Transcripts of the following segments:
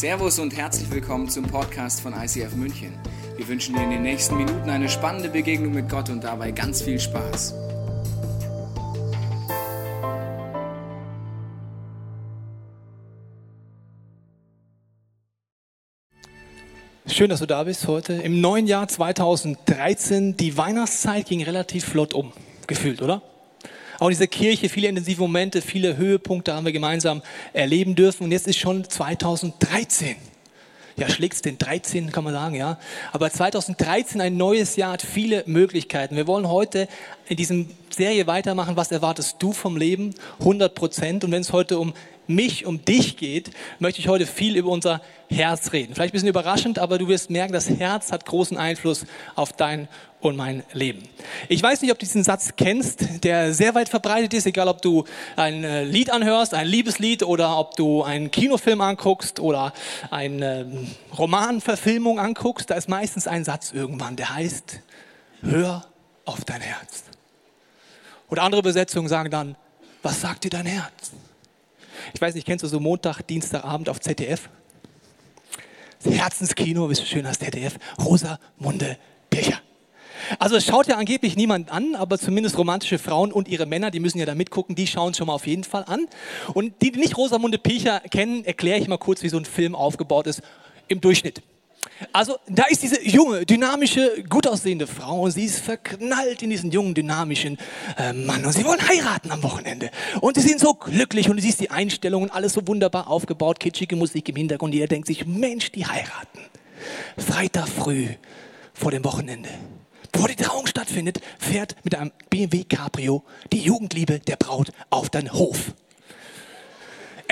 Servus und herzlich willkommen zum Podcast von ICF München. Wir wünschen dir in den nächsten Minuten eine spannende Begegnung mit Gott und dabei ganz viel Spaß. Schön, dass du da bist heute. Im neuen Jahr 2013, die Weihnachtszeit ging relativ flott um, gefühlt, oder? Auch in dieser Kirche viele intensive Momente, viele Höhepunkte haben wir gemeinsam erleben dürfen. Und jetzt ist schon 2013. Ja, schlägt's den 13, kann man sagen, ja. Aber 2013, ein neues Jahr, hat viele Möglichkeiten. Wir wollen heute in diesem Serie weitermachen. Was erwartest du vom Leben? 100 Prozent. Und wenn es heute um mich, um dich geht, möchte ich heute viel über unser Herz reden. Vielleicht ein bisschen überraschend, aber du wirst merken, das Herz hat großen Einfluss auf dein und mein Leben. Ich weiß nicht, ob du diesen Satz kennst, der sehr weit verbreitet ist, egal ob du ein äh, Lied anhörst, ein Liebeslied oder ob du einen Kinofilm anguckst oder eine ähm, Romanverfilmung anguckst, da ist meistens ein Satz irgendwann, der heißt, hör auf dein Herz. Oder andere Übersetzungen sagen dann, was sagt dir dein Herz? Ich weiß nicht, kennst du so Montag, Dienstagabend auf ZDF? Das Herzenskino, wie so schön heißt, ZDF, Rosa Munde Pilcher. Also es schaut ja angeblich niemand an, aber zumindest romantische Frauen und ihre Männer, die müssen ja da mitgucken, die schauen schon mal auf jeden Fall an. Und die, die nicht Rosamunde Pilcher kennen, erkläre ich mal kurz, wie so ein Film aufgebaut ist im Durchschnitt. Also da ist diese junge, dynamische, gut aussehende Frau und sie ist verknallt in diesen jungen, dynamischen äh, Mann und sie wollen heiraten am Wochenende. Und sie sind so glücklich und du siehst die Einstellungen, alles so wunderbar aufgebaut, kitschige Musik im Hintergrund. Jeder denkt sich, Mensch, die heiraten. Freitag früh vor dem Wochenende. Bevor die Trauung stattfindet, fährt mit einem BMW Cabrio die Jugendliebe der Braut auf den Hof.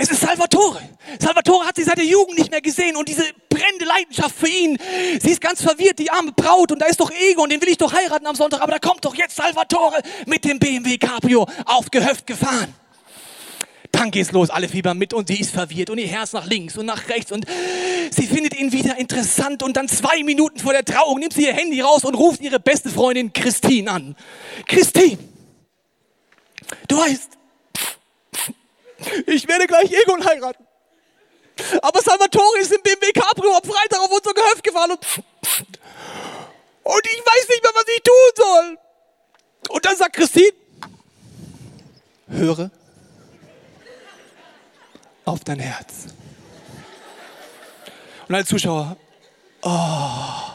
Es ist Salvatore. Salvatore hat sie seit der Jugend nicht mehr gesehen und diese brennende Leidenschaft für ihn. Sie ist ganz verwirrt, die arme Braut und da ist doch Ego und den will ich doch heiraten am Sonntag, aber da kommt doch jetzt Salvatore mit dem BMW Cabrio auf Gehöft gefahren. Dann geht's los, alle fiebern mit und sie ist verwirrt und ihr Herz nach links und nach rechts und sie findet ihn wieder interessant und dann zwei Minuten vor der Trauung nimmt sie ihr Handy raus und ruft ihre beste Freundin Christine an. Christine, du weißt, ich werde gleich Egon heiraten. Aber Salvatore ist im BMW Cabrio am Freitag auf unser Gehöft gefahren und, und ich weiß nicht mehr, was ich tun soll. Und dann sagt Christine, höre auf dein Herz. Und alle Zuschauer, oh,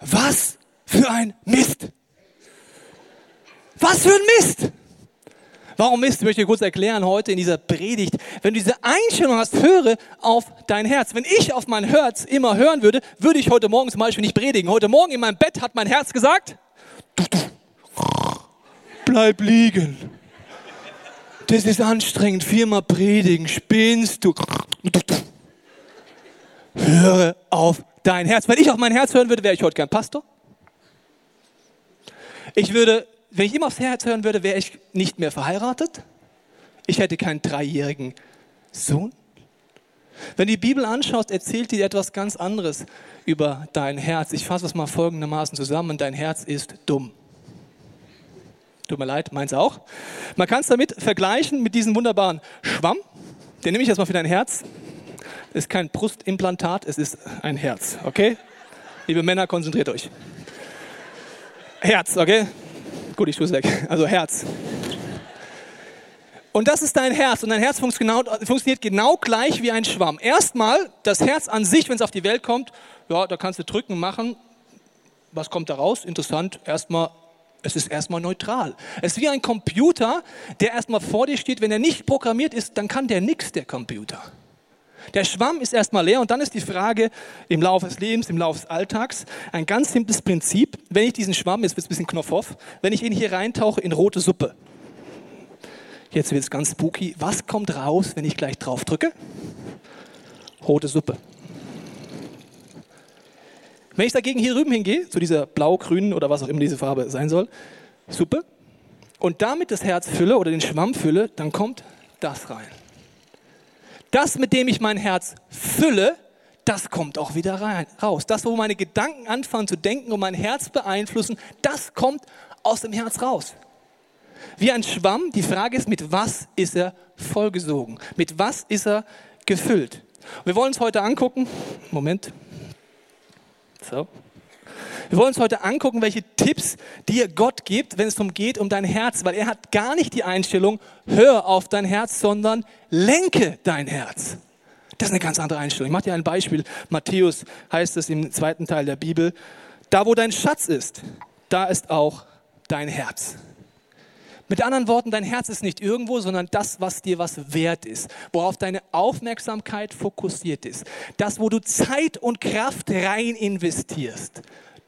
was für ein Mist. Was für ein Mist. Warum? Ich möchte dir kurz erklären heute in dieser Predigt. Wenn du diese Einstellung hast, höre auf dein Herz. Wenn ich auf mein Herz immer hören würde, würde ich heute Morgen zum Beispiel nicht predigen. Heute Morgen in meinem Bett hat mein Herz gesagt, bleib liegen. Das ist anstrengend. Viermal predigen. Spinnst du. Höre auf dein Herz. Wenn ich auf mein Herz hören würde, wäre ich heute kein Pastor. Ich würde wenn ich immer aufs Herz hören würde, wäre ich nicht mehr verheiratet. Ich hätte keinen dreijährigen Sohn. Wenn du die Bibel anschaust, erzählt dir etwas ganz anderes über dein Herz. Ich fasse es mal folgendermaßen zusammen. Dein Herz ist dumm. Tut mir leid, meins auch. Man kann es damit vergleichen mit diesem wunderbaren Schwamm. Den nehme ich erstmal für dein Herz. Das ist kein Brustimplantat, es ist ein Herz, okay? Liebe Männer, konzentriert euch. Herz, okay? Gut, ich tue es weg. Also Herz. Und das ist dein Herz. Und dein Herz funktioniert genau gleich wie ein Schwamm. Erstmal, das Herz an sich, wenn es auf die Welt kommt, ja, da kannst du drücken, machen. Was kommt da raus? Interessant. Erstmal, es ist erstmal neutral. Es ist wie ein Computer, der erstmal vor dir steht. Wenn er nicht programmiert ist, dann kann der nichts, der Computer. Der Schwamm ist erstmal leer und dann ist die Frage im Laufe des Lebens, im Laufe des Alltags, ein ganz simples Prinzip. Wenn ich diesen Schwamm, jetzt wird ein bisschen Knopfhoff, wenn ich ihn hier reintauche in rote Suppe, jetzt wird es ganz spooky, was kommt raus, wenn ich gleich drauf drücke? Rote Suppe. Wenn ich dagegen hier drüben hingehe, zu dieser blau-grünen oder was auch immer diese Farbe sein soll, Suppe, und damit das Herz fülle oder den Schwamm fülle, dann kommt das rein das, mit dem ich mein Herz fülle, das kommt auch wieder rein, raus. Das, wo meine Gedanken anfangen zu denken und mein Herz beeinflussen, das kommt aus dem Herz raus. Wie ein Schwamm, die Frage ist, mit was ist er vollgesogen? Mit was ist er gefüllt? Wir wollen uns heute angucken, Moment, so. Wir wollen uns heute angucken, welche Tipps dir Gott gibt, wenn es darum geht, um dein Herz, weil er hat gar nicht die Einstellung, hör auf dein Herz, sondern lenke dein Herz. Das ist eine ganz andere Einstellung. Ich mache dir ein Beispiel. Matthäus heißt es im zweiten Teil der Bibel. Da, wo dein Schatz ist, da ist auch dein Herz. Mit anderen Worten, dein Herz ist nicht irgendwo, sondern das, was dir was wert ist, worauf deine Aufmerksamkeit fokussiert ist. Das, wo du Zeit und Kraft rein investierst,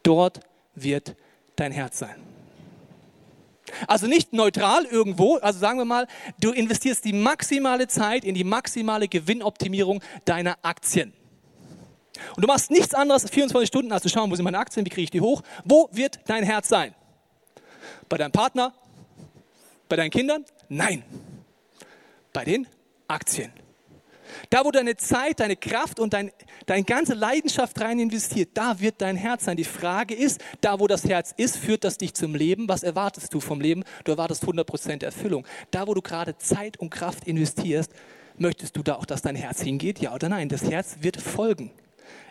dort wird dein Herz sein. Also nicht neutral irgendwo, also sagen wir mal, du investierst die maximale Zeit in die maximale Gewinnoptimierung deiner Aktien. Und du machst nichts anderes 24 Stunden, als zu schauen, wo sind meine Aktien, wie kriege ich die hoch, wo wird dein Herz sein? Bei deinem Partner? Bei deinen Kindern? Nein. Bei den Aktien. Da, wo deine Zeit, deine Kraft und dein, deine ganze Leidenschaft rein investiert, da wird dein Herz sein. Die Frage ist, da, wo das Herz ist, führt das dich zum Leben. Was erwartest du vom Leben? Du erwartest 100% Erfüllung. Da, wo du gerade Zeit und Kraft investierst, möchtest du da auch, dass dein Herz hingeht? Ja oder nein? Das Herz wird folgen.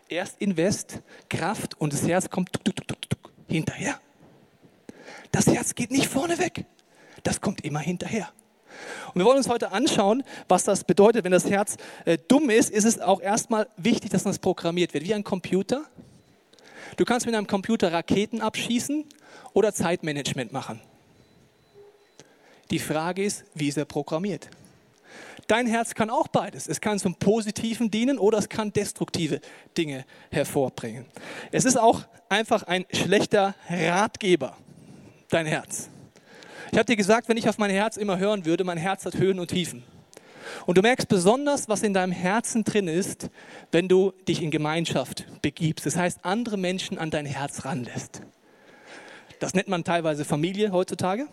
Erst Invest, Kraft und das Herz kommt tuk, tuk, tuk, hinterher. Das Herz geht nicht vorne weg. Das kommt immer hinterher. Und wir wollen uns heute anschauen, was das bedeutet, wenn das Herz äh, dumm ist, ist es auch erstmal wichtig, dass das programmiert wird, wie ein Computer. Du kannst mit einem Computer Raketen abschießen oder Zeitmanagement machen. Die Frage ist, wie ist er programmiert? Dein Herz kann auch beides. Es kann zum Positiven dienen oder es kann destruktive Dinge hervorbringen. Es ist auch einfach ein schlechter Ratgeber, dein Herz. Ich habe dir gesagt, wenn ich auf mein Herz immer hören würde, mein Herz hat Höhen und Tiefen. Und du merkst besonders, was in deinem Herzen drin ist, wenn du dich in Gemeinschaft begibst. Das heißt, andere Menschen an dein Herz ranlässt. Das nennt man teilweise Familie heutzutage.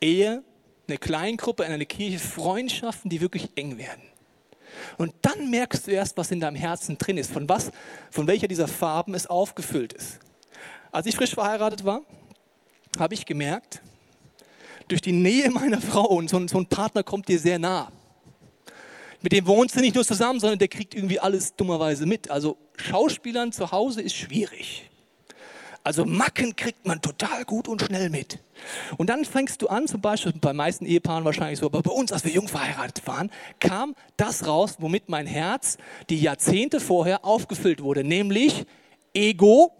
Ehe, eine Kleingruppe in einer Kirche, Freundschaften, die wirklich eng werden. Und dann merkst du erst, was in deinem Herzen drin ist, von was, von welcher dieser Farben es aufgefüllt ist. Als ich frisch verheiratet war, habe ich gemerkt, durch die Nähe meiner Frau und so, so ein Partner kommt dir sehr nah. Mit dem wohnst du nicht nur zusammen, sondern der kriegt irgendwie alles dummerweise mit. Also Schauspielern zu Hause ist schwierig. Also Macken kriegt man total gut und schnell mit. Und dann fängst du an, zum Beispiel bei meisten Ehepaaren wahrscheinlich so, aber bei uns, als wir jung verheiratet waren, kam das raus, womit mein Herz die Jahrzehnte vorher aufgefüllt wurde, nämlich Ego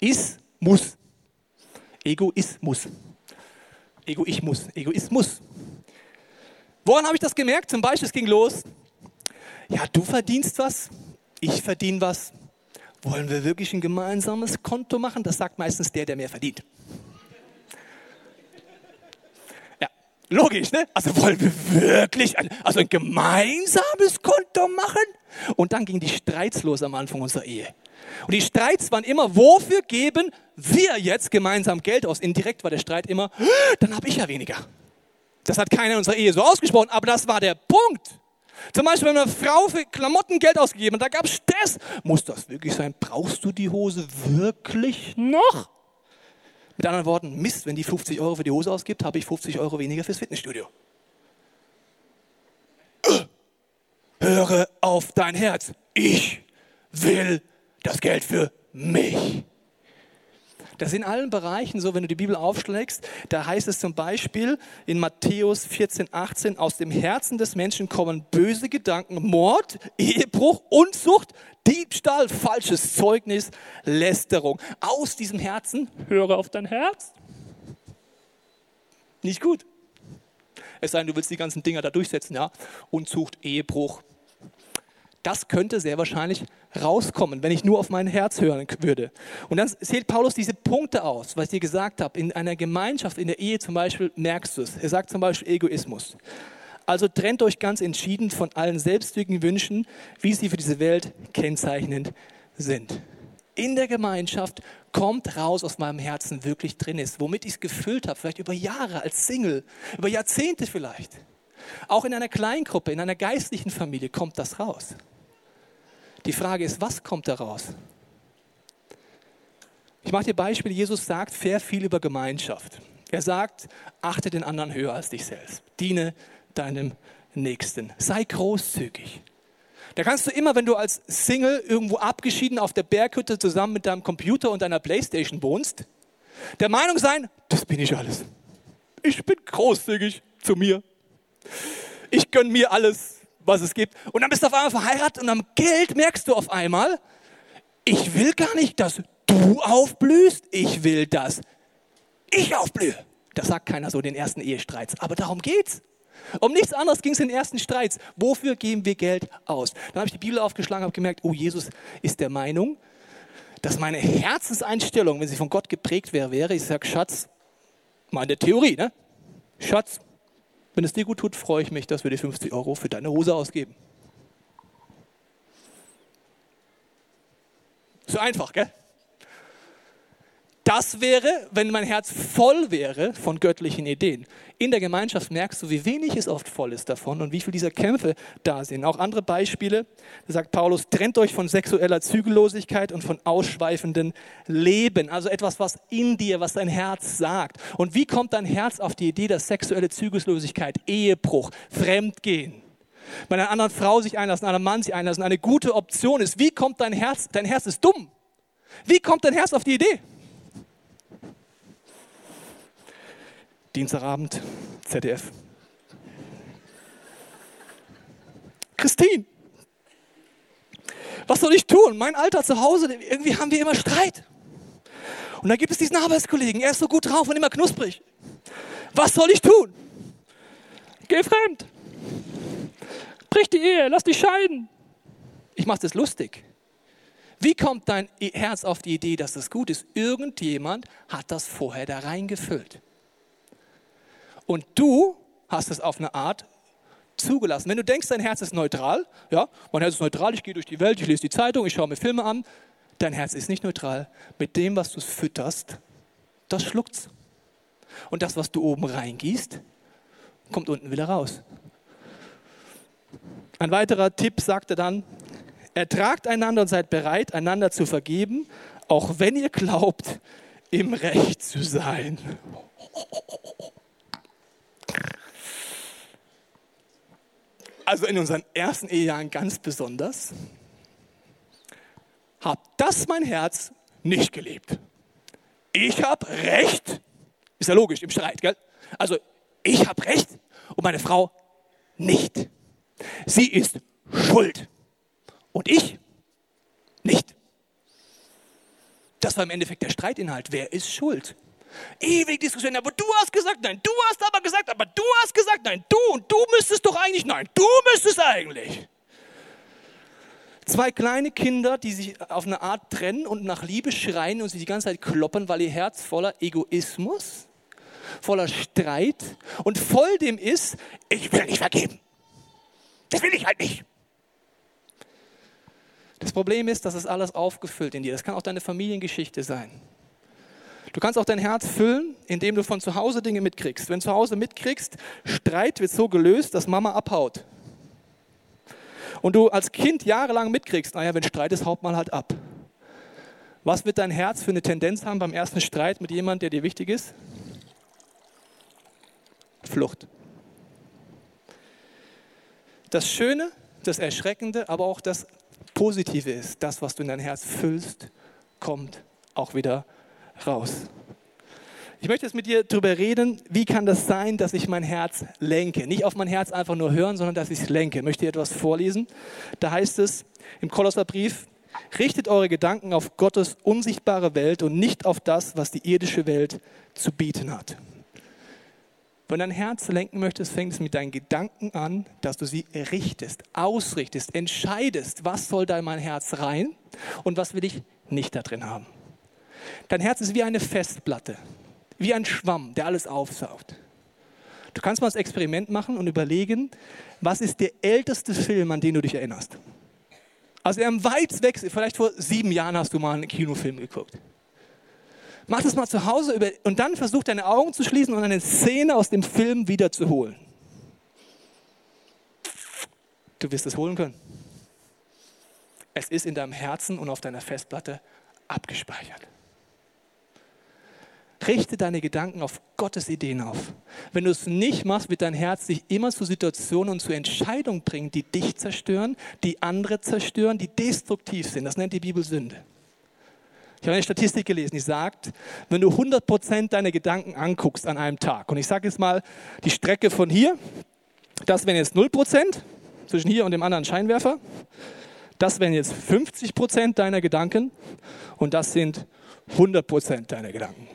ist muss. Egoismus. Egoismus, Egoismus. Woran habe ich das gemerkt? Zum Beispiel, es ging los. Ja, du verdienst was, ich verdiene was. Wollen wir wirklich ein gemeinsames Konto machen? Das sagt meistens der, der mehr verdient. Ja, logisch, ne? Also wollen wir wirklich ein, also ein gemeinsames Konto machen? Und dann ging die Streits los am Anfang unserer Ehe. Und die Streits waren immer, wofür geben wir jetzt gemeinsam Geld aus? Indirekt war der Streit immer, dann habe ich ja weniger. Das hat keiner in unserer Ehe so ausgesprochen, aber das war der Punkt. Zum Beispiel, wenn eine Frau für Klamotten Geld ausgegeben hat, da gab es Stress. Muss das wirklich sein? Brauchst du die Hose wirklich noch? Mit anderen Worten, Mist, wenn die 50 Euro für die Hose ausgibt, habe ich 50 Euro weniger fürs Fitnessstudio. Höre auf dein Herz. Ich will das Geld für mich. Das ist in allen Bereichen so, wenn du die Bibel aufschlägst, da heißt es zum Beispiel in Matthäus 14, 18, aus dem Herzen des Menschen kommen böse Gedanken, Mord, Ehebruch, Unzucht, Diebstahl, falsches Zeugnis, Lästerung. Aus diesem Herzen, höre auf dein Herz. Nicht gut. Es sei denn, du willst die ganzen Dinger da durchsetzen, ja. Unzucht, Ehebruch, das könnte sehr wahrscheinlich rauskommen, wenn ich nur auf mein Herz hören würde. Und dann zählt Paulus diese Punkte aus, was ich dir gesagt habe. In einer Gemeinschaft, in der Ehe zum Beispiel, merkst du es. Er sagt zum Beispiel Egoismus. Also trennt euch ganz entschieden von allen selbstwilligen Wünschen, wie sie für diese Welt kennzeichnend sind. In der Gemeinschaft kommt raus, was meinem Herzen wirklich drin ist, womit ich es gefüllt habe, vielleicht über Jahre als Single, über Jahrzehnte vielleicht. Auch in einer Kleingruppe, in einer geistlichen Familie kommt das raus. Die Frage ist, was kommt daraus? Ich mache dir Beispiele. Jesus sagt sehr viel über Gemeinschaft. Er sagt, achte den anderen höher als dich selbst. Diene deinem Nächsten. Sei großzügig. Da kannst du immer, wenn du als Single irgendwo abgeschieden auf der Berghütte zusammen mit deinem Computer und deiner Playstation wohnst, der Meinung sein, das bin ich alles. Ich bin großzügig zu mir. Ich gönne mir alles, was es gibt. Und dann bist du auf einmal verheiratet und am Geld merkst du auf einmal, ich will gar nicht, dass du aufblühst, ich will, dass ich aufblühe. Das sagt keiner so den ersten Ehestreits, aber darum geht's. Um nichts anderes ging es in den ersten Streits. Wofür geben wir Geld aus? Dann habe ich die Bibel aufgeschlagen, habe gemerkt, oh, Jesus ist der Meinung, dass meine Herzenseinstellung, wenn sie von Gott geprägt wäre, wäre, ich sage, Schatz, mal in der Theorie, ne? Schatz, wenn es dir gut tut, freue ich mich, dass wir die 50 Euro für deine Hose ausgeben. So einfach, gell? Das wäre, wenn mein Herz voll wäre von göttlichen Ideen. In der Gemeinschaft merkst du, wie wenig es oft voll ist davon und wie viel dieser Kämpfe da sind. Auch andere Beispiele, da sagt Paulus, trennt euch von sexueller Zügellosigkeit und von ausschweifenden Leben. Also etwas, was in dir, was dein Herz sagt. Und wie kommt dein Herz auf die Idee, dass sexuelle Zügellosigkeit, Ehebruch, Fremdgehen, bei einer anderen Frau sich einlassen, einem Mann sich einlassen, eine gute Option ist? Wie kommt dein Herz, dein Herz ist dumm. Wie kommt dein Herz auf die Idee? Dienstagabend, ZDF. Christine, was soll ich tun? Mein Alter zu Hause, irgendwie haben wir immer Streit. Und dann gibt es diesen Arbeitskollegen, er ist so gut drauf und immer knusprig. Was soll ich tun? Geh fremd. Brich die Ehe, lass dich scheiden. Ich mache das lustig. Wie kommt dein Herz auf die Idee, dass das gut ist? Irgendjemand hat das vorher da reingefüllt. Und du hast es auf eine Art zugelassen. Wenn du denkst, dein Herz ist neutral, ja, mein Herz ist neutral, ich gehe durch die Welt, ich lese die Zeitung, ich schaue mir Filme an, dein Herz ist nicht neutral. Mit dem, was du fütterst, das schluckt's. Und das, was du oben reingießt, kommt unten wieder raus. Ein weiterer Tipp sagte dann, ertragt einander und seid bereit, einander zu vergeben, auch wenn ihr glaubt, im Recht zu sein. Also in unseren ersten Ehejahren ganz besonders, hat das mein Herz nicht gelebt. Ich habe Recht, ist ja logisch im Streit, gell? Also ich habe Recht und meine Frau nicht. Sie ist schuld und ich nicht. Das war im Endeffekt der Streitinhalt. Wer ist schuld? Ewig Diskussion, aber du hast gesagt, nein, du hast aber gesagt, aber du hast gesagt, nein, du und du müsstest doch eigentlich, nein, du müsstest eigentlich. Zwei kleine Kinder, die sich auf eine Art trennen und nach Liebe schreien und sich die ganze Zeit kloppen, weil ihr Herz voller Egoismus, voller Streit und voll dem ist, ich will nicht vergeben. Das will ich halt nicht. Das Problem ist, dass es alles aufgefüllt in dir. Das kann auch deine Familiengeschichte sein. Du kannst auch dein Herz füllen, indem du von zu Hause Dinge mitkriegst. Wenn du zu Hause mitkriegst, Streit wird so gelöst, dass Mama abhaut. Und du als Kind jahrelang mitkriegst, naja, wenn Streit ist, haut mal halt ab. Was wird dein Herz für eine Tendenz haben beim ersten Streit mit jemandem, der dir wichtig ist? Flucht. Das Schöne, das Erschreckende, aber auch das Positive ist, das, was du in dein Herz füllst, kommt auch wieder raus. Ich möchte jetzt mit dir darüber reden, wie kann das sein, dass ich mein Herz lenke. Nicht auf mein Herz einfach nur hören, sondern dass ich es lenke. Ich möchte dir etwas vorlesen. Da heißt es im Kolosserbrief, richtet eure Gedanken auf Gottes unsichtbare Welt und nicht auf das, was die irdische Welt zu bieten hat. Wenn dein Herz lenken möchtest, fängt es mit deinen Gedanken an, dass du sie richtest, ausrichtest, entscheidest, was soll da in mein Herz rein und was will ich nicht da drin haben. Dein Herz ist wie eine Festplatte, wie ein Schwamm, der alles aufsaugt. Du kannst mal das Experiment machen und überlegen, was ist der älteste Film, an den du dich erinnerst? Also er weit weg, vielleicht vor sieben Jahren hast du mal einen Kinofilm geguckt. Mach das mal zu Hause über, und dann versuch deine Augen zu schließen und eine Szene aus dem Film wiederzuholen. Du wirst es holen können. Es ist in deinem Herzen und auf deiner Festplatte abgespeichert. Richte deine Gedanken auf Gottes Ideen auf. Wenn du es nicht machst, wird dein Herz dich immer zu Situationen und zu Entscheidungen bringen, die dich zerstören, die andere zerstören, die destruktiv sind. Das nennt die Bibel Sünde. Ich habe eine Statistik gelesen, die sagt, wenn du 100% deine Gedanken anguckst an einem Tag, und ich sage jetzt mal die Strecke von hier, das wären jetzt 0% zwischen hier und dem anderen Scheinwerfer, das wären jetzt 50% deiner Gedanken und das sind 100% deiner Gedanken.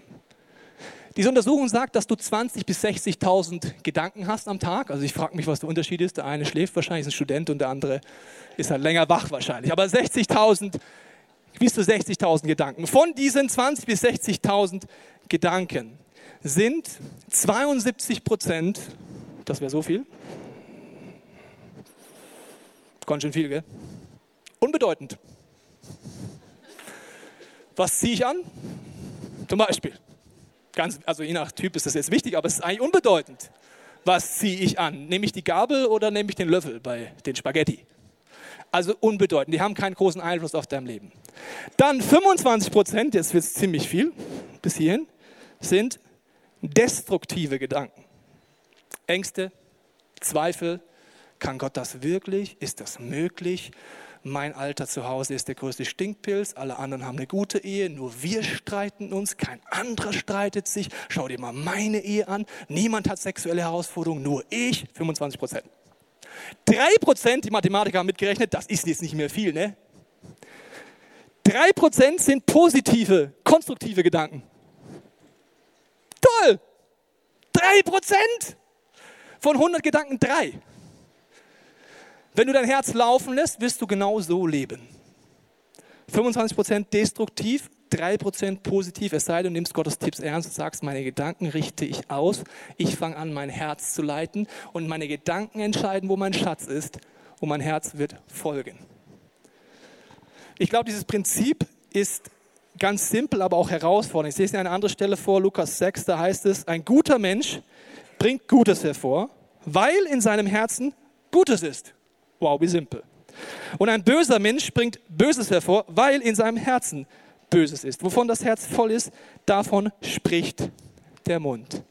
Diese Untersuchung sagt, dass du 20.000 bis 60.000 Gedanken hast am Tag. Also ich frage mich, was der Unterschied ist. Der eine schläft wahrscheinlich, ist ein Student und der andere ist halt länger wach wahrscheinlich. Aber 60.000, bis zu 60.000 Gedanken. Von diesen 20.000 bis 60.000 Gedanken sind 72 Prozent, das wäre so viel, ganz schön viel, gell? Unbedeutend. Was ziehe ich an? Zum Beispiel. Ganz, also je nach Typ ist das jetzt wichtig, aber es ist eigentlich unbedeutend. Was ziehe ich an? Nehme ich die Gabel oder nehme ich den Löffel bei den Spaghetti? Also unbedeutend, die haben keinen großen Einfluss auf dein Leben. Dann 25 Prozent, jetzt wird es ziemlich viel, bis hierhin, sind destruktive Gedanken. Ängste, Zweifel, kann Gott das wirklich? Ist das möglich? Mein Alter zu Hause ist der größte Stinkpilz, alle anderen haben eine gute Ehe, nur wir streiten uns, kein anderer streitet sich. Schau dir mal meine Ehe an, niemand hat sexuelle Herausforderungen, nur ich, 25 Prozent. 3 Prozent, die Mathematiker haben mitgerechnet, das ist jetzt nicht mehr viel, ne? 3 Prozent sind positive, konstruktive Gedanken. Toll! 3 Prozent! Von 100 Gedanken 3. Wenn du dein Herz laufen lässt, wirst du genau so leben. 25% destruktiv, 3% positiv, es sei denn, du nimmst Gottes Tipps ernst und sagst, meine Gedanken richte ich aus, ich fange an, mein Herz zu leiten und meine Gedanken entscheiden, wo mein Schatz ist und mein Herz wird folgen. Ich glaube, dieses Prinzip ist ganz simpel, aber auch herausfordernd. Ich lese dir eine andere Stelle vor, Lukas 6, da heißt es, ein guter Mensch bringt Gutes hervor, weil in seinem Herzen Gutes ist. Wow, wie simpel. Und ein böser Mensch bringt Böses hervor, weil in seinem Herzen Böses ist. Wovon das Herz voll ist, davon spricht der Mund. In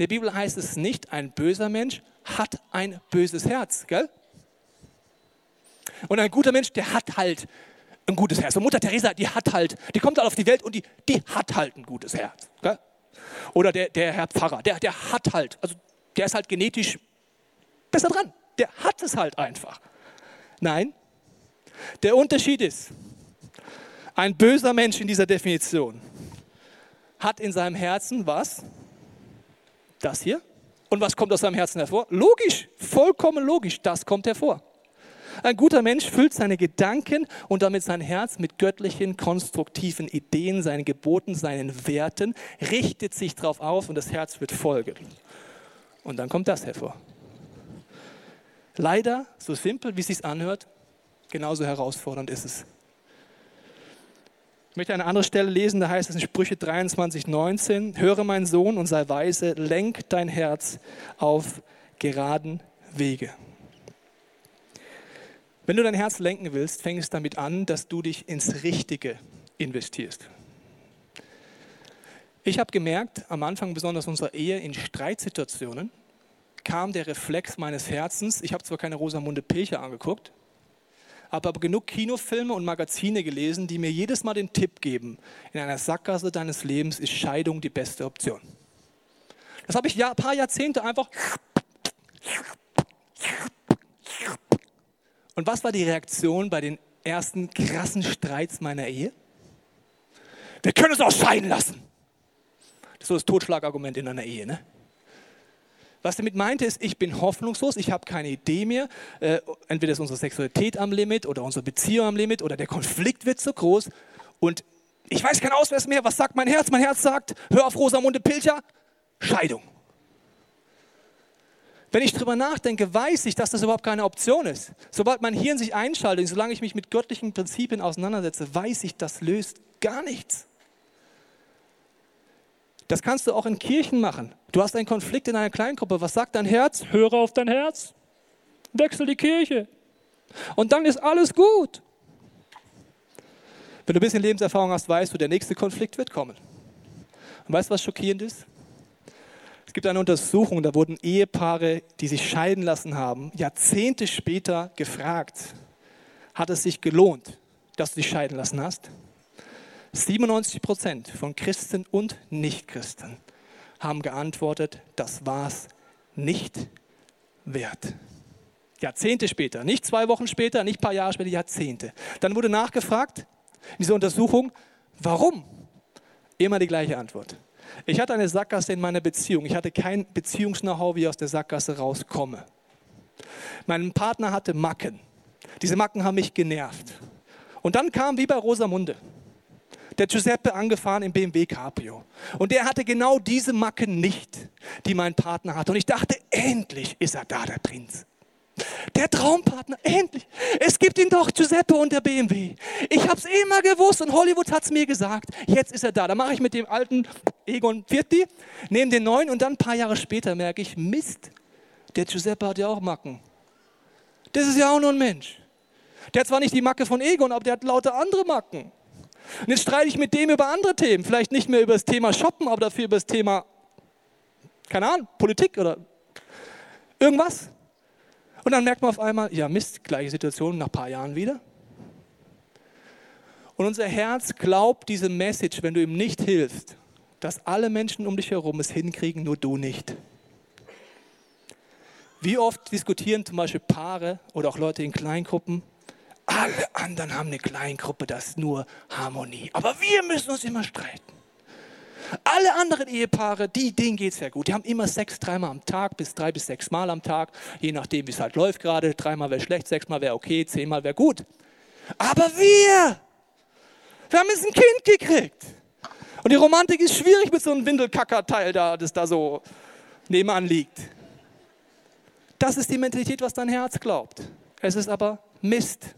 der Bibel heißt es nicht, ein böser Mensch hat ein böses Herz, gell? Und ein guter Mensch, der hat halt ein gutes Herz. Und Mutter Teresa, die hat halt, die kommt halt auf die Welt und die, die hat halt ein gutes Herz. Gell? Oder der, der Herr Pfarrer, der, der hat halt, also der ist halt genetisch besser dran der hat es halt einfach. Nein, der Unterschied ist, ein böser Mensch in dieser Definition hat in seinem Herzen was? Das hier. Und was kommt aus seinem Herzen hervor? Logisch, vollkommen logisch, das kommt hervor. Ein guter Mensch füllt seine Gedanken und damit sein Herz mit göttlichen, konstruktiven Ideen, seinen Geboten, seinen Werten, richtet sich darauf auf und das Herz wird folgen. Und dann kommt das hervor. Leider, so simpel wie es sich anhört, genauso herausfordernd ist es. Ich möchte eine andere Stelle lesen, da heißt es in Sprüche 23, 19, höre mein Sohn und sei weise, lenk dein Herz auf geraden Wege. Wenn du dein Herz lenken willst, fäng es damit an, dass du dich ins Richtige investierst. Ich habe gemerkt, am Anfang besonders unserer Ehe in Streitsituationen, kam der Reflex meines Herzens. Ich habe zwar keine Rosamunde Pilcher angeguckt, habe aber genug Kinofilme und Magazine gelesen, die mir jedes Mal den Tipp geben, in einer Sackgasse deines Lebens ist Scheidung die beste Option. Das habe ich ein paar Jahrzehnte einfach. Und was war die Reaktion bei den ersten krassen Streits meiner Ehe? Wir können es auch scheiden lassen. Das ist so das Totschlagargument in einer Ehe, ne? Was damit meinte ist, ich bin hoffnungslos, ich habe keine Idee mehr. Äh, entweder ist unsere Sexualität am Limit oder unsere Beziehung am Limit oder der Konflikt wird zu groß und ich weiß kein Auswärts mehr. Was sagt mein Herz? Mein Herz sagt, hör auf Rosamunde Pilcher, Scheidung. Wenn ich darüber nachdenke, weiß ich, dass das überhaupt keine Option ist. Sobald mein Hirn sich einschaltet, solange ich mich mit göttlichen Prinzipien auseinandersetze, weiß ich, das löst gar nichts. Das kannst du auch in Kirchen machen. Du hast einen Konflikt in einer Kleingruppe. Was sagt dein Herz? Höre auf dein Herz. Wechsel die Kirche. Und dann ist alles gut. Wenn du ein bisschen Lebenserfahrung hast, weißt du, der nächste Konflikt wird kommen. Und weißt du, was schockierend ist? Es gibt eine Untersuchung, da wurden Ehepaare, die sich scheiden lassen haben, Jahrzehnte später gefragt, hat es sich gelohnt, dass du dich scheiden lassen hast? 97 Prozent von Christen und Nichtchristen haben geantwortet, das war es nicht wert. Jahrzehnte später, nicht zwei Wochen später, nicht ein paar Jahre später, Jahrzehnte. Dann wurde nachgefragt in dieser Untersuchung, warum? Immer die gleiche Antwort. Ich hatte eine Sackgasse in meiner Beziehung. Ich hatte kein Beziehungs-Know-how, wie ich aus der Sackgasse rauskomme. Mein Partner hatte Macken. Diese Macken haben mich genervt. Und dann kam wie bei Rosamunde der Giuseppe angefahren im BMW Cabrio. Und der hatte genau diese Macken nicht, die mein Partner hatte. Und ich dachte, endlich ist er da, der Prinz. Der Traumpartner, endlich. Es gibt ihn doch, Giuseppe und der BMW. Ich habe es immer gewusst und Hollywood hat es mir gesagt. Jetzt ist er da. Da mache ich mit dem alten Egon Vierti, nehme den neuen und dann ein paar Jahre später merke ich, Mist, der Giuseppe hat ja auch Macken. Das ist ja auch nur ein Mensch. Der hat zwar nicht die Macke von Egon, aber der hat lauter andere Macken. Und jetzt streite ich mit dem über andere Themen. Vielleicht nicht mehr über das Thema Shoppen, aber dafür über das Thema, keine Ahnung, Politik oder irgendwas. Und dann merkt man auf einmal, ja Mist, gleiche Situation nach ein paar Jahren wieder. Und unser Herz glaubt diese Message, wenn du ihm nicht hilfst, dass alle Menschen um dich herum es hinkriegen, nur du nicht. Wie oft diskutieren zum Beispiel Paare oder auch Leute in Kleingruppen, alle anderen haben eine Kleingruppe, das ist nur Harmonie. Aber wir müssen uns immer streiten. Alle anderen Ehepaare, die, denen geht es ja gut. Die haben immer Sex dreimal am Tag, bis drei bis sechs Mal am Tag, je nachdem, wie es halt läuft gerade. Dreimal wäre schlecht, sechsmal wäre okay, zehnmal wäre gut. Aber wir, wir haben jetzt ein Kind gekriegt. Und die Romantik ist schwierig mit so einem Windelkackerteil da, das da so nebenan liegt. Das ist die Mentalität, was dein Herz glaubt. Es ist aber Mist.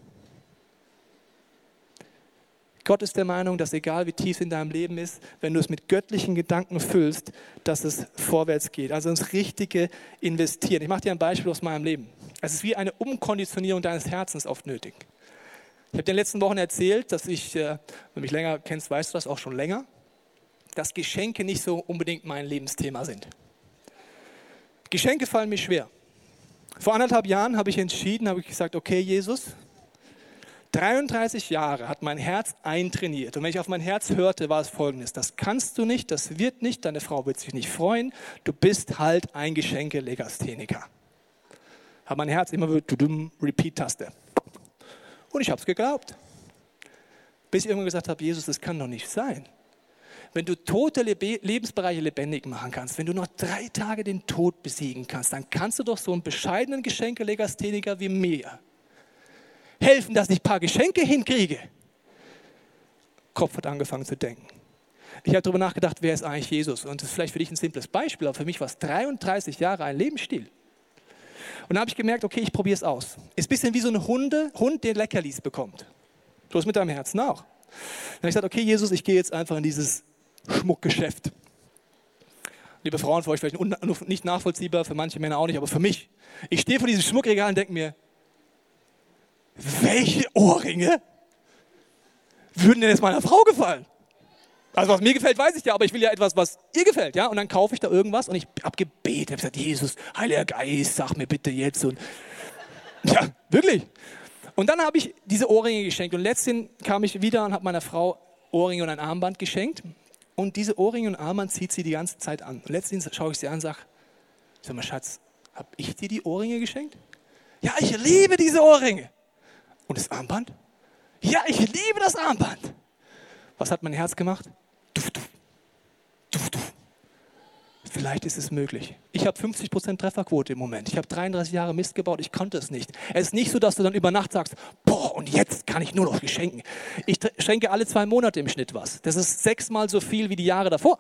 Gott ist der Meinung, dass egal wie tief es in deinem Leben ist, wenn du es mit göttlichen Gedanken füllst, dass es vorwärts geht. Also ins richtige Investieren. Ich mache dir ein Beispiel aus meinem Leben. Es ist wie eine Umkonditionierung deines Herzens oft nötig. Ich habe dir in den letzten Wochen erzählt, dass ich, äh, wenn du mich länger kennst, weißt du das auch schon länger, dass Geschenke nicht so unbedingt mein Lebensthema sind. Geschenke fallen mir schwer. Vor anderthalb Jahren habe ich entschieden, habe ich gesagt, okay, Jesus, 33 Jahre hat mein Herz eintrainiert. Und wenn ich auf mein Herz hörte, war es folgendes. Das kannst du nicht, das wird nicht, deine Frau wird sich nicht freuen. Du bist halt ein Geschenke-Legastheniker. Hat mein Herz immer wieder, Repeat-Taste. Und ich habe es geglaubt. Bis ich irgendwann gesagt habe, Jesus, das kann doch nicht sein. Wenn du tote Lebensbereiche lebendig machen kannst, wenn du noch drei Tage den Tod besiegen kannst, dann kannst du doch so einen bescheidenen Geschenke-Legastheniker wie mir helfen, dass ich ein paar Geschenke hinkriege. Kopf hat angefangen zu denken. Ich habe darüber nachgedacht, wer ist eigentlich Jesus? Und das ist vielleicht für dich ein simples Beispiel, aber für mich war es 33 Jahre ein Lebensstil. Und dann habe ich gemerkt, okay, ich probiere es aus. Ist ein bisschen wie so ein Hunde, Hund, der Leckerlis bekommt. Du hast mit deinem Herzen auch. Dann habe ich gesagt, okay, Jesus, ich gehe jetzt einfach in dieses Schmuckgeschäft. Liebe Frauen, für euch vielleicht nicht nachvollziehbar, für manche Männer auch nicht, aber für mich. Ich stehe vor diesem Schmuckregal und denke mir, welche Ohrringe würden denn jetzt meiner Frau gefallen? Also was mir gefällt, weiß ich ja, aber ich will ja etwas, was ihr gefällt, ja? Und dann kaufe ich da irgendwas und ich habe gebetet, habe gesagt, Jesus, Heiliger Geist, sag mir bitte jetzt und ja, wirklich. Und dann habe ich diese Ohrringe geschenkt und letztens kam ich wieder und habe meiner Frau Ohrringe und ein Armband geschenkt und diese Ohrringe und Armband zieht sie die ganze Zeit an. Und letztens schaue ich sie an und sage, sag mal Schatz, habe ich dir die Ohrringe geschenkt? Ja, ich liebe diese Ohrringe. Und das Armband? Ja, ich liebe das Armband. Was hat mein Herz gemacht? Duf, duf. Duf, duf. Vielleicht ist es möglich. Ich habe 50% Trefferquote im Moment. Ich habe 33 Jahre Mist gebaut. Ich konnte es nicht. Es ist nicht so, dass du dann über Nacht sagst, boah, und jetzt kann ich nur noch geschenken. Ich schenke alle zwei Monate im Schnitt was. Das ist sechsmal so viel wie die Jahre davor.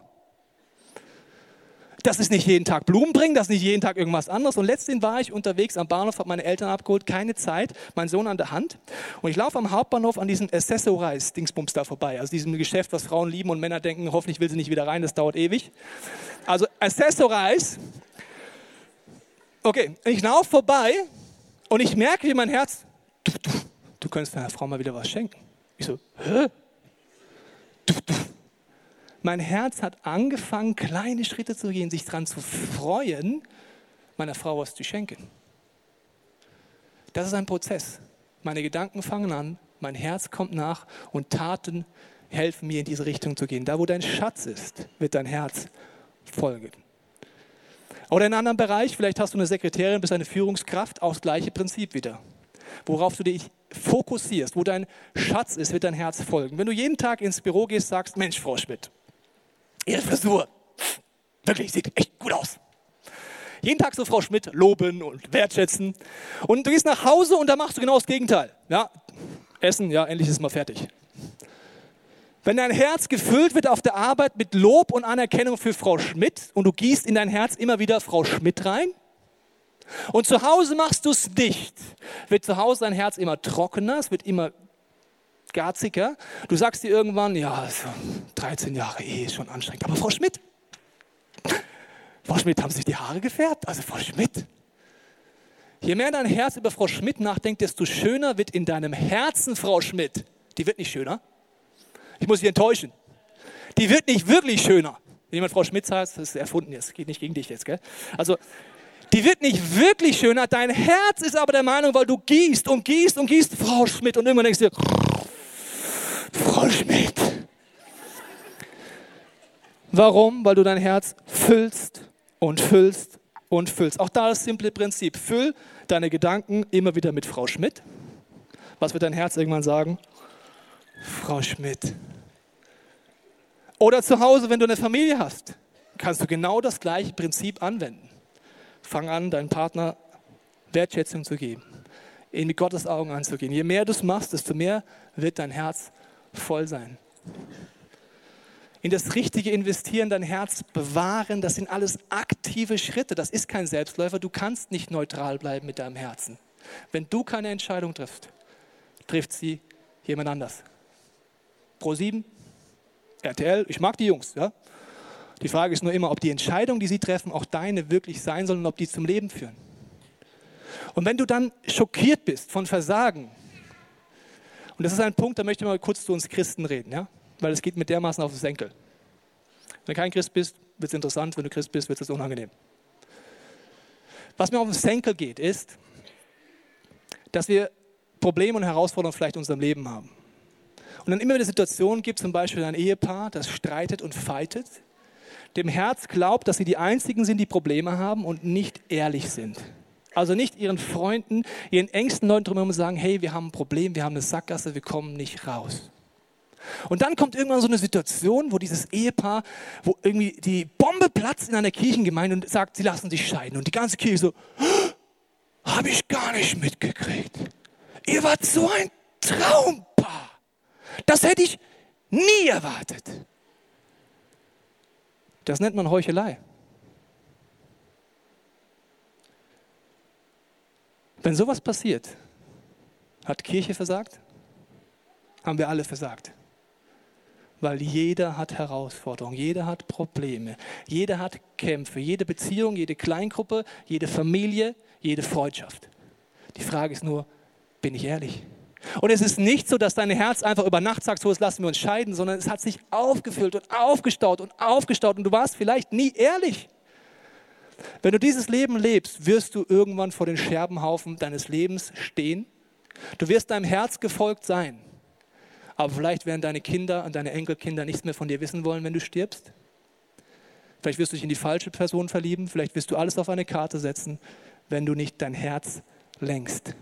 Das ist nicht jeden Tag Blumen bringen, das ist nicht jeden Tag irgendwas anderes. Und letztens war ich unterwegs am Bahnhof, habe meine Eltern abgeholt, keine Zeit, mein Sohn an der Hand. Und ich laufe am Hauptbahnhof an diesem Accessorize-Dingsbums da vorbei. Also diesem Geschäft, was Frauen lieben und Männer denken, hoffentlich will sie nicht wieder rein, das dauert ewig. Also Accessorize. Okay, ich laufe vorbei und ich merke, wie mein Herz, du, du, du könntest deiner Frau mal wieder was schenken. Ich so, hä? Du, du. Mein Herz hat angefangen, kleine Schritte zu gehen, sich daran zu freuen, meiner Frau was zu schenken. Das ist ein Prozess. Meine Gedanken fangen an, mein Herz kommt nach und Taten helfen mir in diese Richtung zu gehen. Da, wo dein Schatz ist, wird dein Herz folgen. Oder in einem anderen Bereich, vielleicht hast du eine Sekretärin, bist eine Führungskraft, auch das gleiche Prinzip wieder. Worauf du dich fokussierst, wo dein Schatz ist, wird dein Herz folgen. Wenn du jeden Tag ins Büro gehst, sagst, Mensch, Frau Schmidt, ihre Frisur, wirklich, sieht echt gut aus. Jeden Tag so Frau Schmidt loben und wertschätzen. Und du gehst nach Hause und da machst du genau das Gegenteil. Ja, Essen, ja, endlich ist mal fertig. Wenn dein Herz gefüllt wird auf der Arbeit mit Lob und Anerkennung für Frau Schmidt und du gießt in dein Herz immer wieder Frau Schmidt rein und zu Hause machst du es nicht, wird zu Hause dein Herz immer trockener, es wird immer garziger. Du sagst dir irgendwann, ja, 13 Jahre Ehe ist schon anstrengend. Aber Frau Schmidt, Frau Schmidt, haben sich die Haare gefärbt? Also Frau Schmidt. Je mehr dein Herz über Frau Schmidt nachdenkt, desto schöner wird in deinem Herzen Frau Schmidt. Die wird nicht schöner. Ich muss dich enttäuschen. Die wird nicht wirklich schöner. Wenn jemand Frau Schmitz heißt, das ist erfunden jetzt, geht nicht gegen dich jetzt. Gell? Also, die wird nicht wirklich schöner. Dein Herz ist aber der Meinung, weil du gießt und gießt und gießt, Frau Schmidt. Und irgendwann denkst du dir, Frau Schmidt. Warum? Weil du dein Herz füllst und füllst und füllst. Auch da das simple Prinzip. Füll deine Gedanken immer wieder mit Frau Schmidt. Was wird dein Herz irgendwann sagen? Frau Schmidt. Oder zu Hause, wenn du eine Familie hast, kannst du genau das gleiche Prinzip anwenden. Fang an, deinem Partner Wertschätzung zu geben, ihn mit Gottes Augen anzugehen. Je mehr du es machst, desto mehr wird dein Herz voll sein. In das richtige Investieren, dein Herz bewahren, das sind alles aktive Schritte. Das ist kein Selbstläufer. Du kannst nicht neutral bleiben mit deinem Herzen. Wenn du keine Entscheidung triffst, trifft sie jemand anders. Pro7, RTL, ich mag die Jungs. Ja? Die Frage ist nur immer, ob die Entscheidungen, die sie treffen, auch deine wirklich sein sollen und ob die zum Leben führen. Und wenn du dann schockiert bist von Versagen, und das ist ein Punkt, da möchte ich mal kurz zu uns Christen reden, ja? weil es geht mit dermaßen auf den Senkel. Wenn du kein Christ bist, wird es interessant, wenn du Christ bist, wird es unangenehm. Was mir auf den Senkel geht, ist, dass wir Probleme und Herausforderungen vielleicht in unserem Leben haben. Und dann immer wieder Situationen gibt, zum Beispiel ein Ehepaar, das streitet und fightet, dem Herz glaubt, dass sie die Einzigen sind, die Probleme haben und nicht ehrlich sind. Also nicht ihren Freunden, ihren engsten Leuten drumherum sagen, hey, wir haben ein Problem, wir haben eine Sackgasse, wir kommen nicht raus. Und dann kommt irgendwann so eine Situation, wo dieses Ehepaar, wo irgendwie die Bombe platzt in einer Kirchengemeinde und sagt, sie lassen sich scheiden. Und die ganze Kirche so, habe ich gar nicht mitgekriegt. Ihr wart so ein Traum. Das hätte ich nie erwartet. Das nennt man Heuchelei. Wenn sowas passiert, hat Kirche versagt? Haben wir alle versagt. Weil jeder hat Herausforderungen, jeder hat Probleme, jeder hat Kämpfe, jede Beziehung, jede Kleingruppe, jede Familie, jede Freundschaft. Die Frage ist nur, bin ich ehrlich? Und es ist nicht so, dass dein Herz einfach über Nacht sagt, so, jetzt lassen wir uns scheiden, sondern es hat sich aufgefüllt und aufgestaut und aufgestaut und du warst vielleicht nie ehrlich. Wenn du dieses Leben lebst, wirst du irgendwann vor den Scherbenhaufen deines Lebens stehen. Du wirst deinem Herz gefolgt sein. Aber vielleicht werden deine Kinder und deine Enkelkinder nichts mehr von dir wissen wollen, wenn du stirbst. Vielleicht wirst du dich in die falsche Person verlieben. Vielleicht wirst du alles auf eine Karte setzen, wenn du nicht dein Herz lenkst.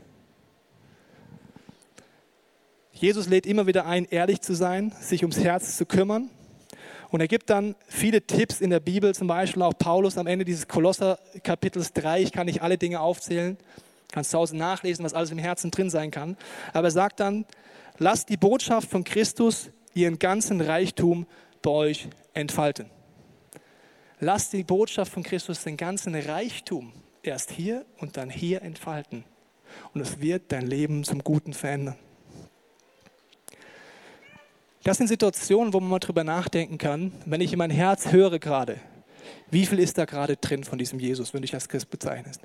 Jesus lädt immer wieder ein, ehrlich zu sein, sich ums Herz zu kümmern. Und er gibt dann viele Tipps in der Bibel, zum Beispiel auch Paulus am Ende dieses Kolosser-Kapitels 3. Ich kann nicht alle Dinge aufzählen, kannst zu Hause nachlesen, was alles im Herzen drin sein kann. Aber er sagt dann, lasst die Botschaft von Christus ihren ganzen Reichtum bei euch entfalten. Lasst die Botschaft von Christus den ganzen Reichtum erst hier und dann hier entfalten. Und es wird dein Leben zum Guten verändern. Das sind Situationen, wo man mal drüber nachdenken kann, wenn ich in mein Herz höre gerade, wie viel ist da gerade drin von diesem Jesus, wenn du dich als Christ bezeichnest.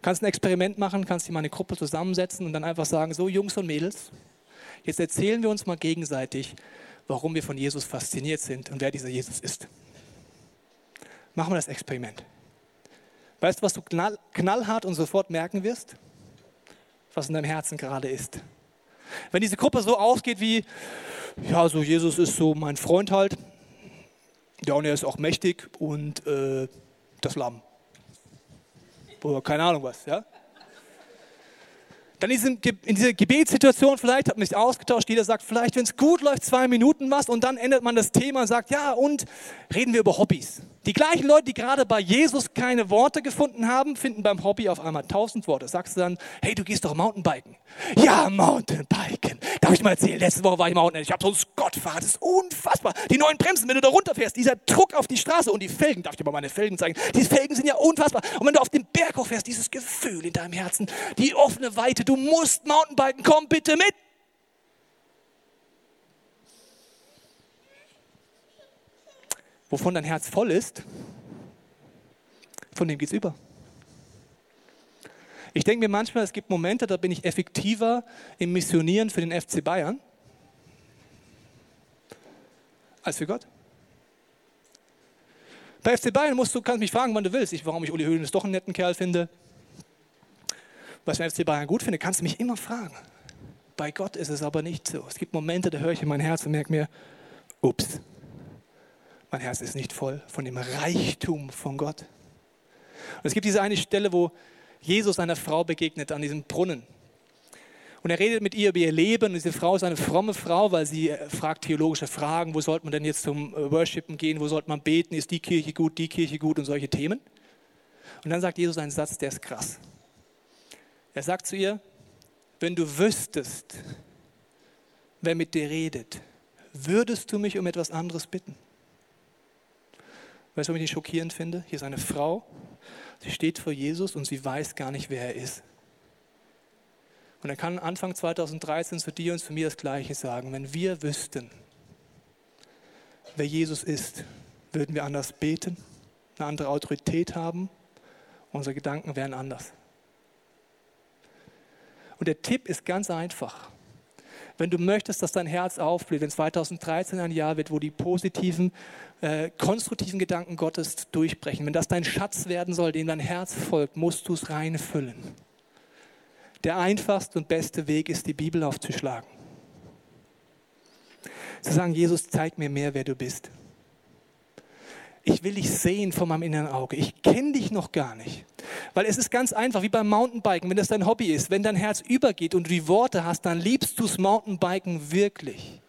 Kannst ein Experiment machen, kannst dir mal eine Gruppe zusammensetzen und dann einfach sagen, so Jungs und Mädels, jetzt erzählen wir uns mal gegenseitig, warum wir von Jesus fasziniert sind und wer dieser Jesus ist. Machen wir das Experiment. Weißt du, was du knall, knallhart und sofort merken wirst? Was in deinem Herzen gerade ist. Wenn diese Gruppe so ausgeht wie, ja, so Jesus ist so mein Freund halt, ja, und er ist auch mächtig und äh, das Lamm. Oder keine Ahnung was, ja. Dann in dieser Gebetssituation, vielleicht hat man sich ausgetauscht, jeder sagt, vielleicht, wenn es gut läuft, zwei Minuten was und dann ändert man das Thema und sagt, ja, und reden wir über Hobbys. Die gleichen Leute, die gerade bei Jesus keine Worte gefunden haben, finden beim Hobby auf einmal tausend Worte. Sagst du dann, hey, du gehst doch Mountainbiken. Ja, Mountainbiken. Darf ich mal erzählen? Letzte Woche war ich Mountainbiken. Ich habe so ein Scottfahrt. Das ist unfassbar. Die neuen Bremsen, wenn du da runterfährst, dieser Druck auf die Straße und die Felgen, darf ich dir mal meine Felgen zeigen? Die Felgen sind ja unfassbar. Und wenn du auf den Berg hochfährst, dieses Gefühl in deinem Herzen, die offene Weite, du musst Mountainbiken, komm bitte mit. Wovon dein Herz voll ist, von dem geht es über. Ich denke mir manchmal, es gibt Momente, da bin ich effektiver im Missionieren für den FC Bayern als für Gott. Bei FC Bayern musst du, kannst mich fragen, wann du willst, ich, warum ich Uli Höhlen doch einen netten Kerl finde. Was ich FC Bayern gut finde, kannst du mich immer fragen. Bei Gott ist es aber nicht so. Es gibt Momente, da höre ich in mein Herz und merke mir, ups, mein Herz ist nicht voll von dem Reichtum von Gott. Und es gibt diese eine Stelle, wo Jesus einer Frau begegnet an diesem Brunnen. Und er redet mit ihr über ihr Leben. Und diese Frau ist eine fromme Frau, weil sie äh, fragt theologische Fragen. Wo sollte man denn jetzt zum äh, Worshipen gehen? Wo sollte man beten? Ist die Kirche gut, die Kirche gut und solche Themen? Und dann sagt Jesus einen Satz, der ist krass. Er sagt zu ihr, wenn du wüsstest, wer mit dir redet, würdest du mich um etwas anderes bitten? Weißt du, was ich schockierend finde? Hier ist eine Frau, sie steht vor Jesus und sie weiß gar nicht, wer er ist. Und er kann Anfang 2013 zu dir und zu mir das Gleiche sagen. Wenn wir wüssten, wer Jesus ist, würden wir anders beten, eine andere Autorität haben, unsere Gedanken wären anders. Und der Tipp ist ganz einfach wenn du möchtest, dass dein Herz aufblüht, wenn 2013 ein Jahr wird, wo die positiven, äh, konstruktiven Gedanken Gottes durchbrechen, wenn das dein Schatz werden soll, dem dein Herz folgt, musst du es reinfüllen. Der einfachste und beste Weg ist, die Bibel aufzuschlagen. Zu sagen, Jesus, zeig mir mehr, wer du bist. Ich will dich sehen von meinem inneren Auge. Ich kenne dich noch gar nicht. Weil es ist ganz einfach, wie beim Mountainbiken, wenn das dein Hobby ist. Wenn dein Herz übergeht und du die Worte hast, dann liebst du das Mountainbiken wirklich.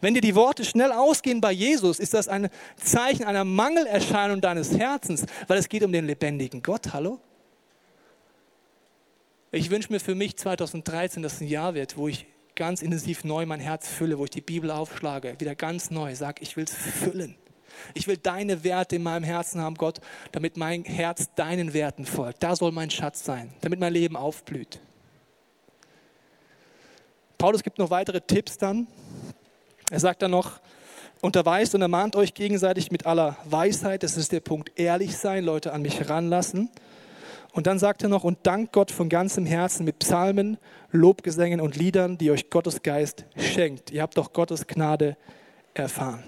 Wenn dir die Worte schnell ausgehen bei Jesus, ist das ein Zeichen einer Mangelerscheinung deines Herzens, weil es geht um den lebendigen Gott. Hallo? Ich wünsche mir für mich 2013, dass es ein Jahr wird, wo ich ganz intensiv neu mein Herz fülle, wo ich die Bibel aufschlage, wieder ganz neu sage, ich will es füllen. Ich will deine Werte in meinem Herzen haben, Gott, damit mein Herz deinen Werten folgt. Da soll mein Schatz sein, damit mein Leben aufblüht. Paulus gibt noch weitere Tipps dann. Er sagt dann noch, unterweist und ermahnt euch gegenseitig mit aller Weisheit. Das ist der Punkt, ehrlich sein, Leute an mich ranlassen. Und dann sagt er noch, und dank Gott von ganzem Herzen mit Psalmen, Lobgesängen und Liedern, die euch Gottes Geist schenkt. Ihr habt doch Gottes Gnade erfahren.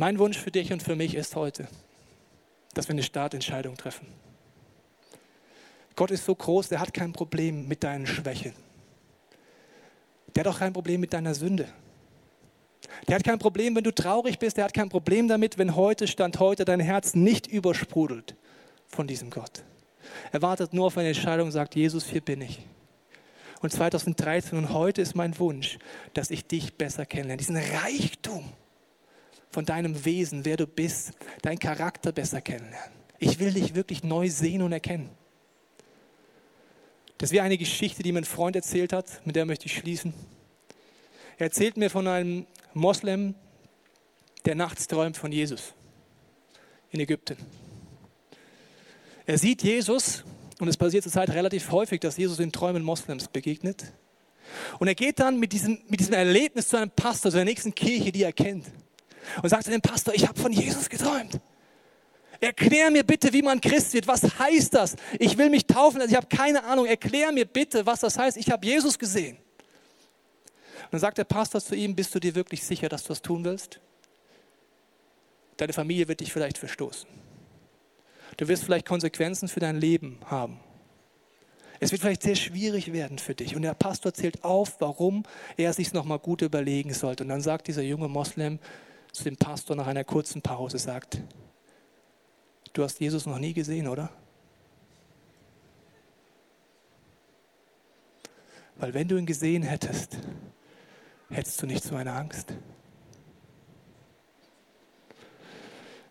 Mein Wunsch für dich und für mich ist heute, dass wir eine Startentscheidung treffen. Gott ist so groß, der hat kein Problem mit deinen Schwächen. Der hat auch kein Problem mit deiner Sünde. Der hat kein Problem, wenn du traurig bist. Der hat kein Problem damit, wenn heute, Stand heute, dein Herz nicht übersprudelt von diesem Gott. Er wartet nur auf eine Entscheidung und sagt, Jesus, hier bin ich. Und 2013 und heute ist mein Wunsch, dass ich dich besser kennenlerne. Diesen Reichtum von deinem Wesen, wer du bist, dein Charakter besser kennenlernen. Ich will dich wirklich neu sehen und erkennen. Das wäre eine Geschichte, die mir ein Freund erzählt hat, mit der möchte ich schließen. Er erzählt mir von einem Moslem, der nachts träumt von Jesus in Ägypten. Er sieht Jesus, und es passiert zurzeit relativ häufig, dass Jesus in Träumen Moslems begegnet. Und er geht dann mit diesem, mit diesem Erlebnis zu einem Pastor, zu der nächsten Kirche, die er kennt und sagte dem Pastor, ich habe von Jesus geträumt. Erklär mir bitte, wie man Christ wird. Was heißt das? Ich will mich taufen, also ich habe keine Ahnung. Erklär mir bitte, was das heißt. Ich habe Jesus gesehen. dann sagt der Pastor zu ihm, bist du dir wirklich sicher, dass du das tun willst? Deine Familie wird dich vielleicht verstoßen. Du wirst vielleicht Konsequenzen für dein Leben haben. Es wird vielleicht sehr schwierig werden für dich. Und der Pastor zählt auf, warum er sich nochmal gut überlegen sollte. Und dann sagt dieser junge Moslem zu dem Pastor nach einer kurzen Pause, sagt, du hast Jesus noch nie gesehen, oder? Weil wenn du ihn gesehen hättest, hättest du nicht so eine Angst.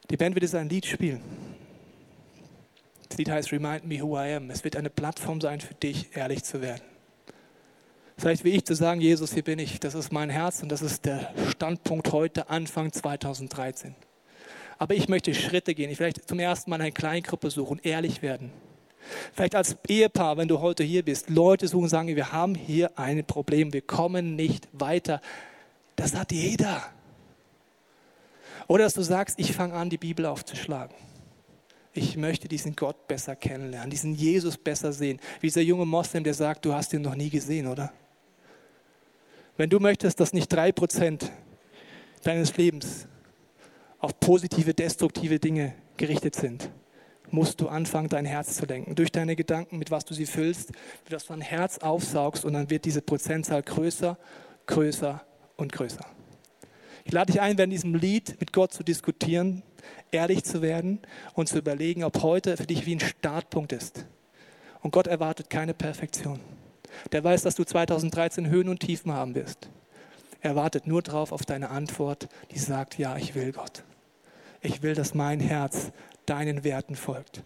Die Band wird jetzt ein Lied spielen. Das Lied heißt Remind Me Who I Am. Es wird eine Plattform sein für dich, ehrlich zu werden. Vielleicht wie ich zu sagen, Jesus, hier bin ich. Das ist mein Herz und das ist der Standpunkt heute, Anfang 2013. Aber ich möchte Schritte gehen. Ich vielleicht zum ersten Mal eine Kleingruppe suchen, ehrlich werden. Vielleicht als Ehepaar, wenn du heute hier bist, Leute suchen und sagen, wir haben hier ein Problem, wir kommen nicht weiter. Das hat jeder. Oder dass du sagst, ich fange an, die Bibel aufzuschlagen. Ich möchte diesen Gott besser kennenlernen, diesen Jesus besser sehen. Wie dieser junge Moslem, der sagt, du hast ihn noch nie gesehen, oder? Wenn du möchtest, dass nicht drei Prozent deines Lebens auf positive, destruktive Dinge gerichtet sind, musst du anfangen, dein Herz zu lenken. Durch deine Gedanken, mit was du sie füllst, dass du dein Herz aufsaugst und dann wird diese Prozentzahl größer, größer und größer. Ich lade dich ein, während diesem Lied mit Gott zu diskutieren, ehrlich zu werden und zu überlegen, ob heute für dich wie ein Startpunkt ist. Und Gott erwartet keine Perfektion. Der weiß, dass du 2013 Höhen und Tiefen haben wirst. Er wartet nur darauf auf deine Antwort, die sagt, ja, ich will Gott. Ich will, dass mein Herz deinen Werten folgt.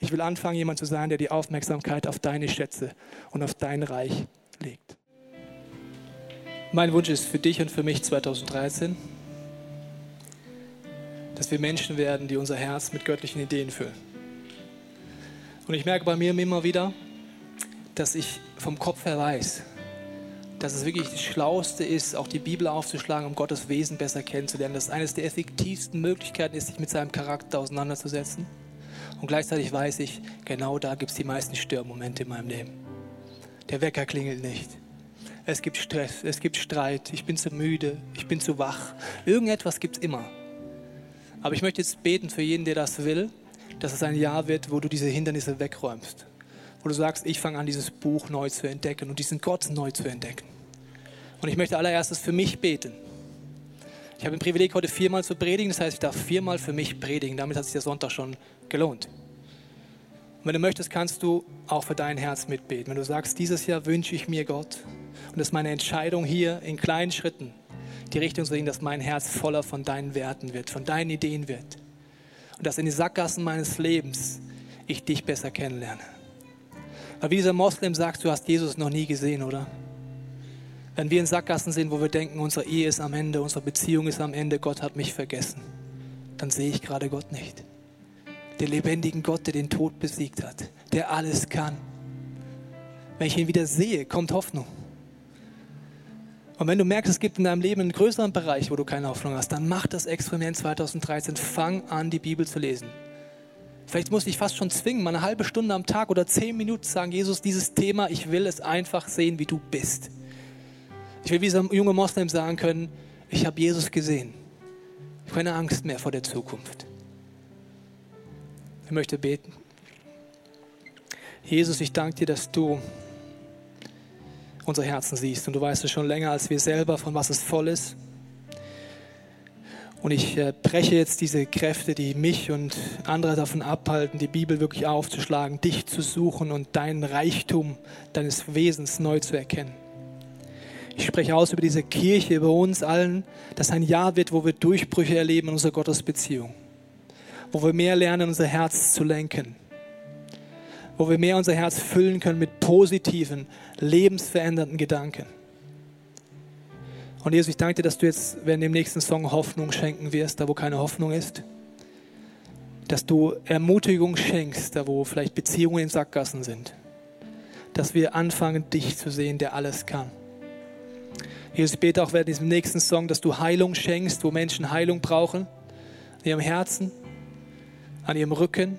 Ich will anfangen, jemand zu sein, der die Aufmerksamkeit auf deine Schätze und auf dein Reich legt. Mein Wunsch ist für dich und für mich 2013, dass wir Menschen werden, die unser Herz mit göttlichen Ideen füllen. Und ich merke bei mir immer wieder, dass ich vom Kopf her weiß, dass es wirklich das Schlauste ist, auch die Bibel aufzuschlagen, um Gottes Wesen besser kennenzulernen. Dass es eines der effektivsten Möglichkeiten ist, sich mit seinem Charakter auseinanderzusetzen. Und gleichzeitig weiß ich, genau da gibt es die meisten Störmomente in meinem Leben. Der Wecker klingelt nicht. Es gibt Stress, es gibt Streit, ich bin zu müde, ich bin zu wach. Irgendetwas gibt es immer. Aber ich möchte jetzt beten für jeden, der das will, dass es ein Jahr wird, wo du diese Hindernisse wegräumst. Wo du sagst, ich fange an, dieses Buch neu zu entdecken und diesen Gott neu zu entdecken. Und ich möchte allererstes für mich beten. Ich habe ein Privileg, heute viermal zu predigen. Das heißt, ich darf viermal für mich predigen. Damit hat sich der Sonntag schon gelohnt. Und wenn du möchtest, kannst du auch für dein Herz mitbeten. Wenn du sagst, dieses Jahr wünsche ich mir Gott. Und das ist meine Entscheidung hier in kleinen Schritten, die Richtung zu gehen, dass mein Herz voller von deinen Werten wird, von deinen Ideen wird. Und dass in die Sackgassen meines Lebens ich dich besser kennenlerne. Weil wie dieser Moslem sagt, du hast Jesus noch nie gesehen, oder? Wenn wir in Sackgassen sind, wo wir denken, unsere Ehe ist am Ende, unsere Beziehung ist am Ende, Gott hat mich vergessen, dann sehe ich gerade Gott nicht. Den lebendigen Gott, der den Tod besiegt hat, der alles kann. Wenn ich ihn wieder sehe, kommt Hoffnung. Und wenn du merkst, es gibt in deinem Leben einen größeren Bereich, wo du keine Hoffnung hast, dann mach das Experiment 2013. Fang an, die Bibel zu lesen. Vielleicht muss ich fast schon zwingen, mal eine halbe Stunde am Tag oder zehn Minuten sagen, Jesus, dieses Thema, ich will es einfach sehen, wie du bist. Ich will wie ein junger Moslem sagen können, ich habe Jesus gesehen. Ich habe keine Angst mehr vor der Zukunft. Ich möchte beten. Jesus, ich danke dir, dass du unsere Herzen siehst. Und du weißt es schon länger als wir selber, von was es voll ist. Und ich äh, breche jetzt diese Kräfte, die mich und andere davon abhalten, die Bibel wirklich aufzuschlagen, dich zu suchen und deinen Reichtum deines Wesens neu zu erkennen. Ich spreche aus über diese Kirche, über uns allen, dass ein Jahr wird, wo wir Durchbrüche erleben in unserer Gottesbeziehung. Wo wir mehr lernen, unser Herz zu lenken. Wo wir mehr unser Herz füllen können mit positiven, lebensverändernden Gedanken. Und Jesus, ich danke dir, dass du jetzt während dem nächsten Song Hoffnung schenken wirst, da wo keine Hoffnung ist. Dass du Ermutigung schenkst, da wo vielleicht Beziehungen in Sackgassen sind. Dass wir anfangen, dich zu sehen, der alles kann. Jesus, ich bete auch während diesem nächsten Song, dass du Heilung schenkst, wo Menschen Heilung brauchen. An ihrem Herzen, an ihrem Rücken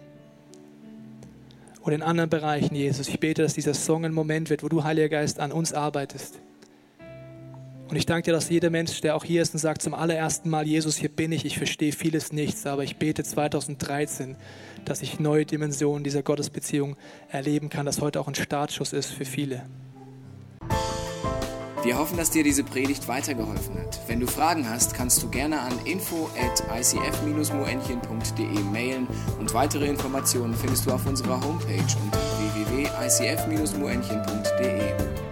und in anderen Bereichen, Jesus. Ich bete, dass dieser Song ein Moment wird, wo du, Heiliger Geist, an uns arbeitest. Und ich danke dir, dass jeder Mensch, der auch hier ist und sagt zum allerersten Mal, Jesus, hier bin ich, ich verstehe vieles nichts, aber ich bete 2013, dass ich neue Dimensionen dieser Gottesbeziehung erleben kann, dass heute auch ein Startschuss ist für viele. Wir hoffen, dass dir diese Predigt weitergeholfen hat. Wenn du Fragen hast, kannst du gerne an info at icf-moenchen.de mailen und weitere Informationen findest du auf unserer Homepage unter www.icf-moenchen.de.